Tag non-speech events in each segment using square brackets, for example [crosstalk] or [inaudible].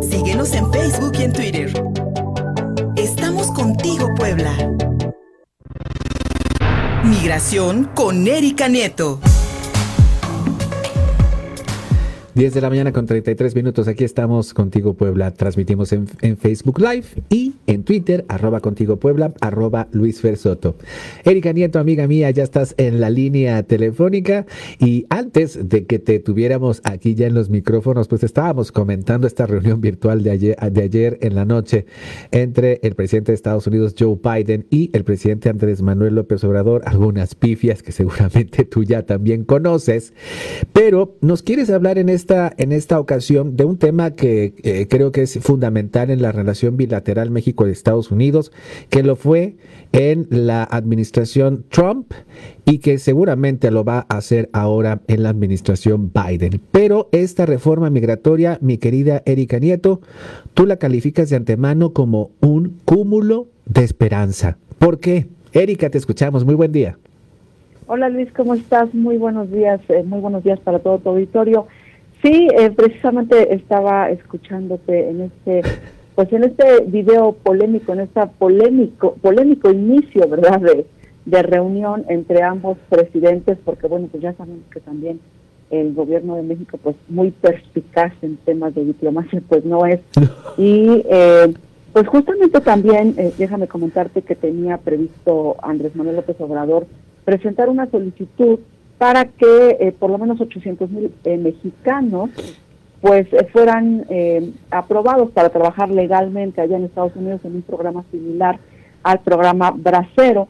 Síguenos en Facebook y en Twitter. Estamos contigo, Puebla. Migración con Erika Nieto. 10 de la mañana con 33 minutos. Aquí estamos contigo Puebla. Transmitimos en, Facebook Live y en Twitter, arroba contigo Puebla, arroba Luis Fer Soto. Erika Nieto, amiga mía, ya estás en la línea telefónica y antes de que te tuviéramos aquí ya en los micrófonos, pues estábamos comentando esta reunión virtual de ayer, de ayer en la noche entre el presidente de Estados Unidos, Joe Biden, y el presidente Andrés Manuel López Obrador. Algunas pifias que seguramente tú ya también conoces, pero nos quieres hablar en este en esta ocasión de un tema que eh, creo que es fundamental en la relación bilateral México-Estados Unidos, que lo fue en la administración Trump y que seguramente lo va a hacer ahora en la administración Biden. Pero esta reforma migratoria, mi querida Erika Nieto, tú la calificas de antemano como un cúmulo de esperanza. ¿Por qué? Erika, te escuchamos. Muy buen día. Hola Luis, ¿cómo estás? Muy buenos días, eh, muy buenos días para todo tu auditorio. Sí, eh, precisamente estaba escuchándote en este, pues en este video polémico, en este polémico, polémico inicio, ¿verdad? De, de reunión entre ambos presidentes, porque bueno, pues ya sabemos que también el gobierno de México, pues muy perspicaz en temas de diplomacia, pues no es. [laughs] Y eh, pues justamente también, eh, déjame comentarte que tenía previsto Andrés Manuel López Obrador presentar una solicitud para que eh, por lo menos 800 mil eh, mexicanos pues eh, fueran aprobados para trabajar legalmente allá en Estados Unidos en un programa similar al programa Bracero,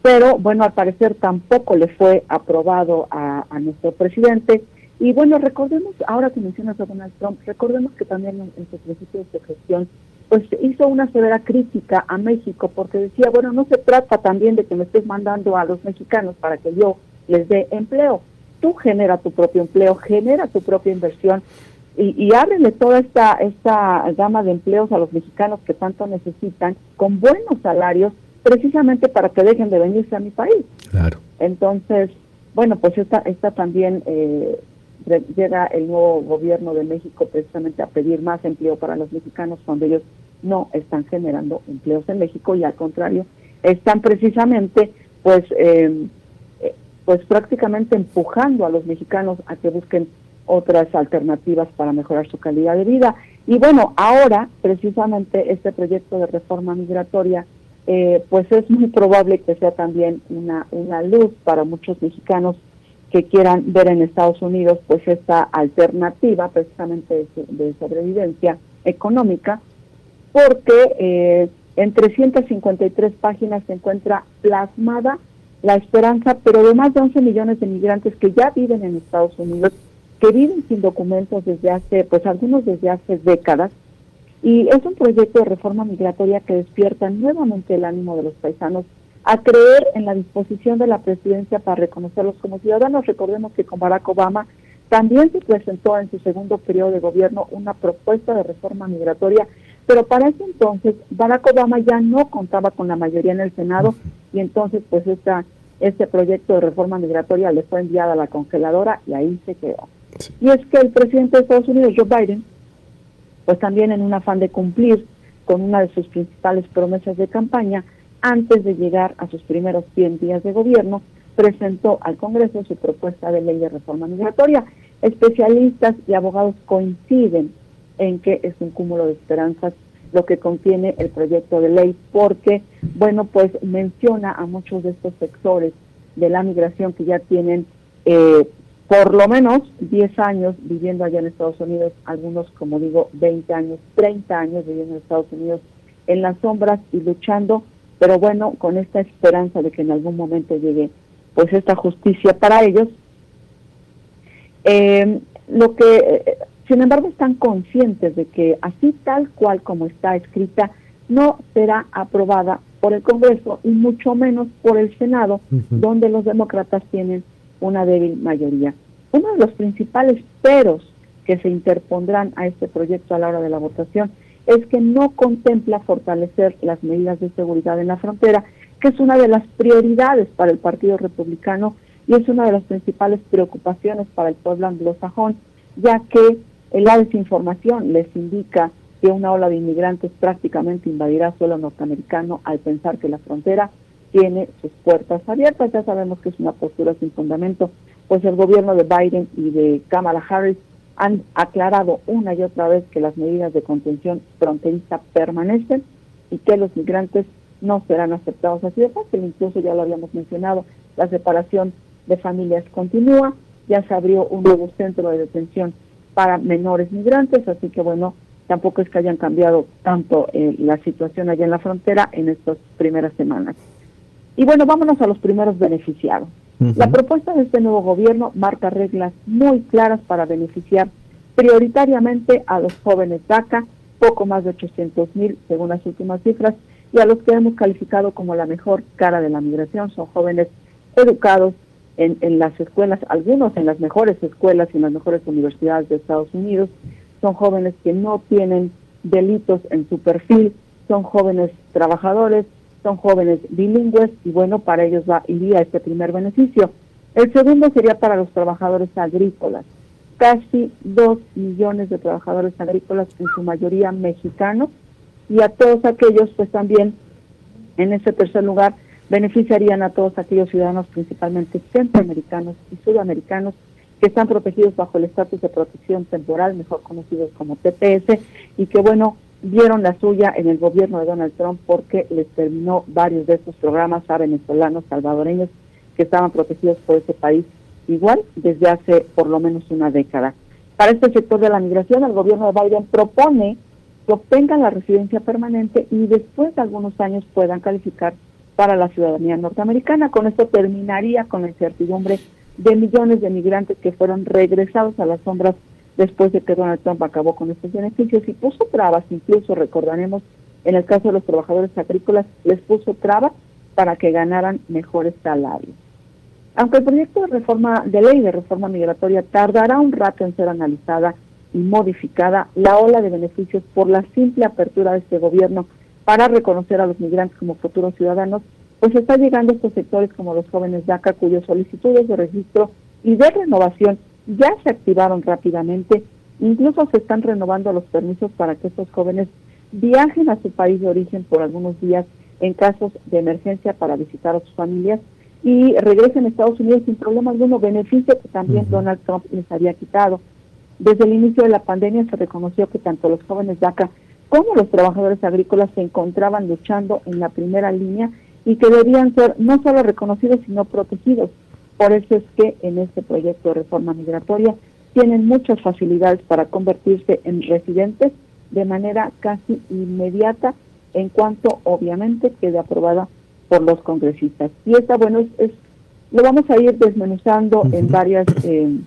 pero bueno, al parecer tampoco le fue aprobado a, nuestro presidente. Y bueno, recordemos, ahora que mencionas a Donald Trump, recordemos que también en, en su principio de gestión pues hizo una severa crítica a México porque decía, bueno, no se trata también de que me estés mandando a los mexicanos para que yo les dé empleo. Tú genera tu propio empleo, genera tu propia inversión y, y ábrele toda esta, esta gama de empleos a los mexicanos que tanto necesitan con buenos salarios precisamente para que dejen de venirse a mi país. Claro. Entonces, bueno, pues esta, esta también eh, llega el nuevo gobierno de México precisamente a pedir más empleo para los mexicanos cuando ellos no están generando empleos en México y al contrario, están precisamente pues eh, pues prácticamente empujando a los mexicanos a que busquen otras alternativas para mejorar su calidad de vida. Y bueno, ahora precisamente este proyecto de reforma migratoria, eh, pues es muy probable que sea también una, una luz para muchos mexicanos que quieran ver en Estados Unidos pues esta alternativa precisamente de, sobrevivencia económica, porque eh, en 353 páginas se encuentra plasmada la esperanza, pero de más de 11 millones de migrantes que ya viven en Estados Unidos, que viven sin documentos desde hace, pues algunos desde hace décadas, y es un proyecto de reforma migratoria que despierta nuevamente el ánimo de los paisanos a creer en la disposición de la presidencia para reconocerlos como ciudadanos. Recordemos que con Barack Obama también se presentó en su segundo periodo de gobierno una propuesta de reforma migratoria, pero para ese entonces Barack Obama ya no contaba con la mayoría en el Senado y entonces pues esta este proyecto de reforma migratoria le fue enviada a la congeladora y ahí se quedó. Y es que el presidente de Estados Unidos, Joe Biden, pues también en un afán de cumplir con una de sus principales promesas de campaña, antes de llegar a sus primeros 100 días de gobierno, presentó al Congreso su propuesta de ley de reforma migratoria. Especialistas y abogados coinciden en que es un cúmulo de esperanzas lo que contiene el proyecto de ley, porque, bueno, pues menciona a muchos de estos sectores de la migración que ya tienen eh, por lo menos 10 años viviendo allá en Estados Unidos, algunos, como digo, 20 años, 30 años viviendo en Estados Unidos en las sombras y luchando, pero bueno, con esta esperanza de que en algún momento llegue pues esta justicia para ellos. Eh, lo que eh, sin embargo, están conscientes de que así tal cual como está escrita, no será aprobada por el Congreso y mucho menos por el Senado, donde los demócratas tienen una débil mayoría. Uno de los principales peros que se interpondrán a este proyecto a la hora de la votación es que no contempla fortalecer las medidas de seguridad en la frontera, que es una de las prioridades para el Partido Republicano y es una de las principales preocupaciones para el pueblo anglosajón, ya que La desinformación les indica que una ola de inmigrantes prácticamente invadirá suelo norteamericano al pensar que la frontera tiene sus puertas abiertas. Ya sabemos que es una postura sin fundamento, pues el gobierno de Biden y de Kamala Harris han aclarado una y otra vez que las medidas de contención fronteriza permanecen y que los migrantes no serán aceptados así de fácil. Incluso ya lo habíamos mencionado, la separación de familias continúa, ya se abrió un nuevo centro de detención para menores migrantes, así que bueno, tampoco es que hayan cambiado tanto eh, la situación allá en la frontera en estas primeras semanas. Y bueno, vámonos a los primeros beneficiados. La propuesta de este nuevo gobierno marca reglas muy claras para beneficiar prioritariamente a los jóvenes DACA, poco más de 800 mil según las últimas cifras, y a los que hemos calificado como la mejor cara de la migración. Son jóvenes educados en, en las escuelas, algunos en las mejores escuelas y en las mejores universidades de Estados Unidos. Son jóvenes que no tienen delitos en su perfil, son jóvenes trabajadores, son jóvenes bilingües y bueno, para ellos va, iría este primer beneficio. El segundo sería para los trabajadores agrícolas. Casi dos millones de trabajadores agrícolas, en su mayoría mexicanos, y a todos aquellos, pues también, en este tercer lugar, beneficiarían a todos aquellos ciudadanos, principalmente centroamericanos y sudamericanos, que están protegidos bajo el estatus de protección temporal, mejor conocidos como TPS, y que, bueno, dieron la suya en el gobierno de Donald Trump porque les terminó varios de estos programas a venezolanos, salvadoreños que estaban protegidos por ese país igual desde hace por lo menos una década. Para este sector de la migración, el gobierno de Biden propone que obtengan la residencia permanente y después de algunos años puedan calificar para la ciudadanía norteamericana. Con esto terminaría con la incertidumbre de millones de migrantes que fueron regresados a las sombras después de que Donald Trump acabó con estos beneficios y puso trabas, incluso recordaremos en el caso de los trabajadores agrícolas, les puso trabas para que ganaran mejores salarios. Aunque el proyecto de reforma de ley de reforma migratoria tardará un rato en ser analizada y modificada, la ola de beneficios por la simple apertura de este gobierno para reconocer a los migrantes como futuros ciudadanos, pues está llegando a estos sectores como los jóvenes DACA cuyos solicitudes de registro y de renovación ya se activaron rápidamente, incluso se están renovando los permisos para que estos jóvenes viajen a su país de origen por algunos días en casos de emergencia para visitar a sus familias y regresen a Estados Unidos sin problema alguno, beneficio que también Donald Trump les había quitado. Desde el inicio de la pandemia se reconoció que tanto los jóvenes DACA como los trabajadores agrícolas se encontraban luchando en la primera línea y que debían ser no solo reconocidos, sino protegidos. Por eso es que en este proyecto de reforma migratoria tienen muchas facilidades para convertirse en residentes de manera casi inmediata en cuanto obviamente quede aprobada por los congresistas. Y esta, bueno, es, lo vamos a ir desmenuzando en varias eh,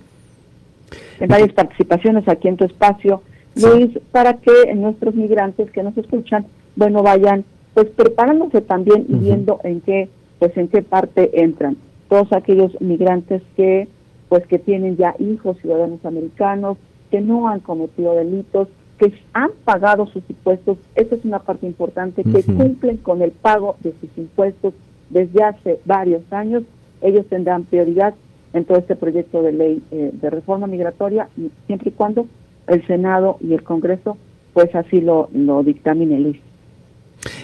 en varias participaciones aquí en tu espacio, Luis, para que nuestros migrantes que nos escuchan, bueno, vayan pues preparándose también y viendo en qué pues en qué parte entran. Todos aquellos migrantes que pues que tienen ya hijos ciudadanos americanos, que no han cometido delitos, que han pagado sus impuestos, esa es una parte importante, que cumplen con el pago de sus impuestos desde hace varios años, ellos tendrán prioridad en todo este proyecto de ley eh, de reforma migratoria, siempre y cuando el Senado y el Congreso pues así lo, lo dictamine, Luis.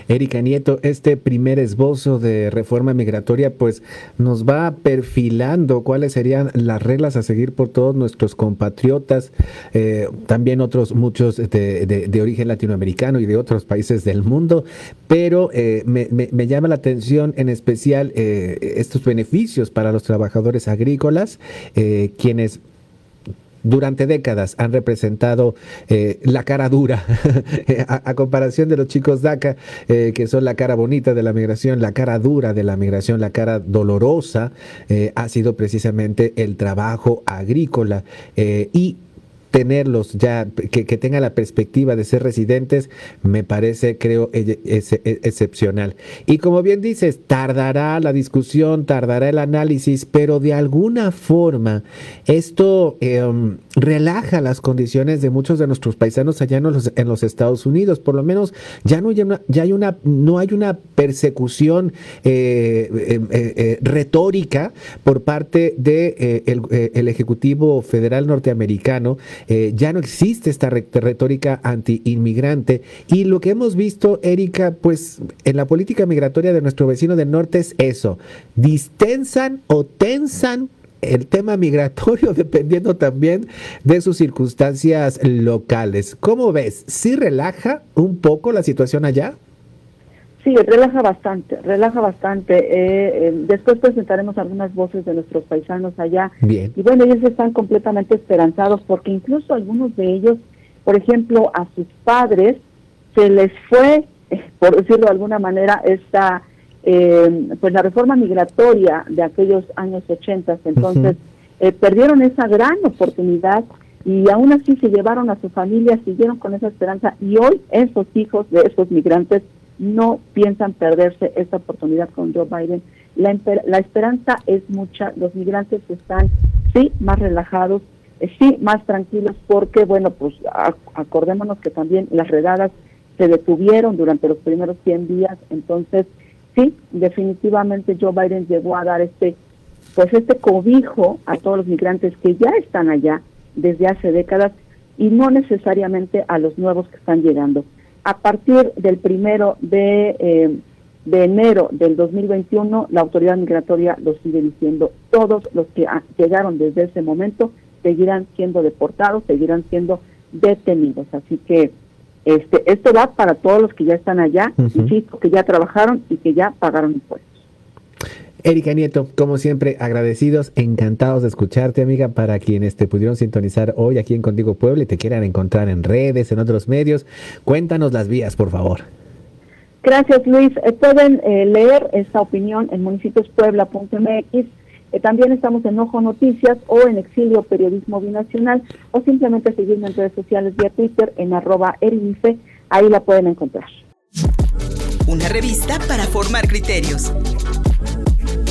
Erika Nieto, este primer esbozo de reforma migratoria pues nos va perfilando cuáles serían las reglas a seguir por todos nuestros compatriotas, eh, también otros muchos de, origen latinoamericano y de otros países del mundo, pero eh, me, llama la atención en especial eh, estos beneficios para los trabajadores agrícolas, quienes durante décadas han representado eh, la cara dura, [laughs] a, comparación de los chicos DACA, eh, que son la cara bonita de la migración, la cara dura de la migración, la cara dolorosa, eh, ha sido precisamente el trabajo agrícola. y tenerlos ya, que, que tengan la perspectiva de ser residentes, me parece, creo, es, excepcional. Y como bien dices, tardará la discusión, tardará el análisis, pero de alguna forma esto em, relaja las condiciones de muchos de nuestros paisanos allá en los, en los Estados Unidos. Por lo menos ya no una, ya hay una, no hay una persecución eh, em, eh, eh, retórica por parte de el, el Ejecutivo Federal norteamericano eh, ya no existe esta retórica anti-inmigrante. Y lo que hemos visto, Erika, pues en la política migratoria de nuestro vecino del norte es eso, distensan o tensan el tema migratorio [laughs] dependiendo también de sus circunstancias locales. ¿Cómo ves? ¿Sí relaja un poco la situación allá? Sí, relaja bastante, relaja bastante. Eh, eh, después presentaremos algunas voces de nuestros paisanos allá. Bien. Y bueno, ellos están completamente esperanzados porque incluso algunos de ellos, por ejemplo, a sus padres se les fue, eh, por decirlo de alguna manera, esta eh, pues la reforma migratoria de aquellos años 80, entonces eh, perdieron esa gran oportunidad y aún así se llevaron a su familia, siguieron con esa esperanza y hoy esos hijos de esos migrantes no piensan perderse esta oportunidad con Joe Biden. La, la esperanza es mucha, los migrantes están sí más relajados, eh, sí más tranquilos porque bueno, pues acordémonos que también las redadas se detuvieron durante los primeros 100 días, entonces sí, definitivamente Joe Biden llegó a dar este, pues este cobijo a todos los migrantes que ya están allá desde hace décadas y no necesariamente a los nuevos que están llegando. A partir del primero de, eh, de enero del 2021, la autoridad migratoria lo sigue diciendo. Todos los que llegaron desde ese momento seguirán siendo deportados, seguirán siendo detenidos. Así que este, esto va para todos los que ya están allá, que ya trabajaron y que ya pagaron impuestos. Erika Nieto, como siempre, agradecidos, encantados de escucharte, amiga, para quienes te pudieron sintonizar hoy aquí en Contigo Puebla y te quieran encontrar en redes, en otros medios. Cuéntanos las vías, por favor. Gracias, Luis. Eh, pueden eh, leer esta opinión en municipiospuebla.mx eh, también estamos en Ojo Noticias o en Exilio Periodismo Binacional o simplemente seguirme en redes sociales vía Twitter en arroba erinife, ahí la pueden encontrar. Una revista para formar criterios.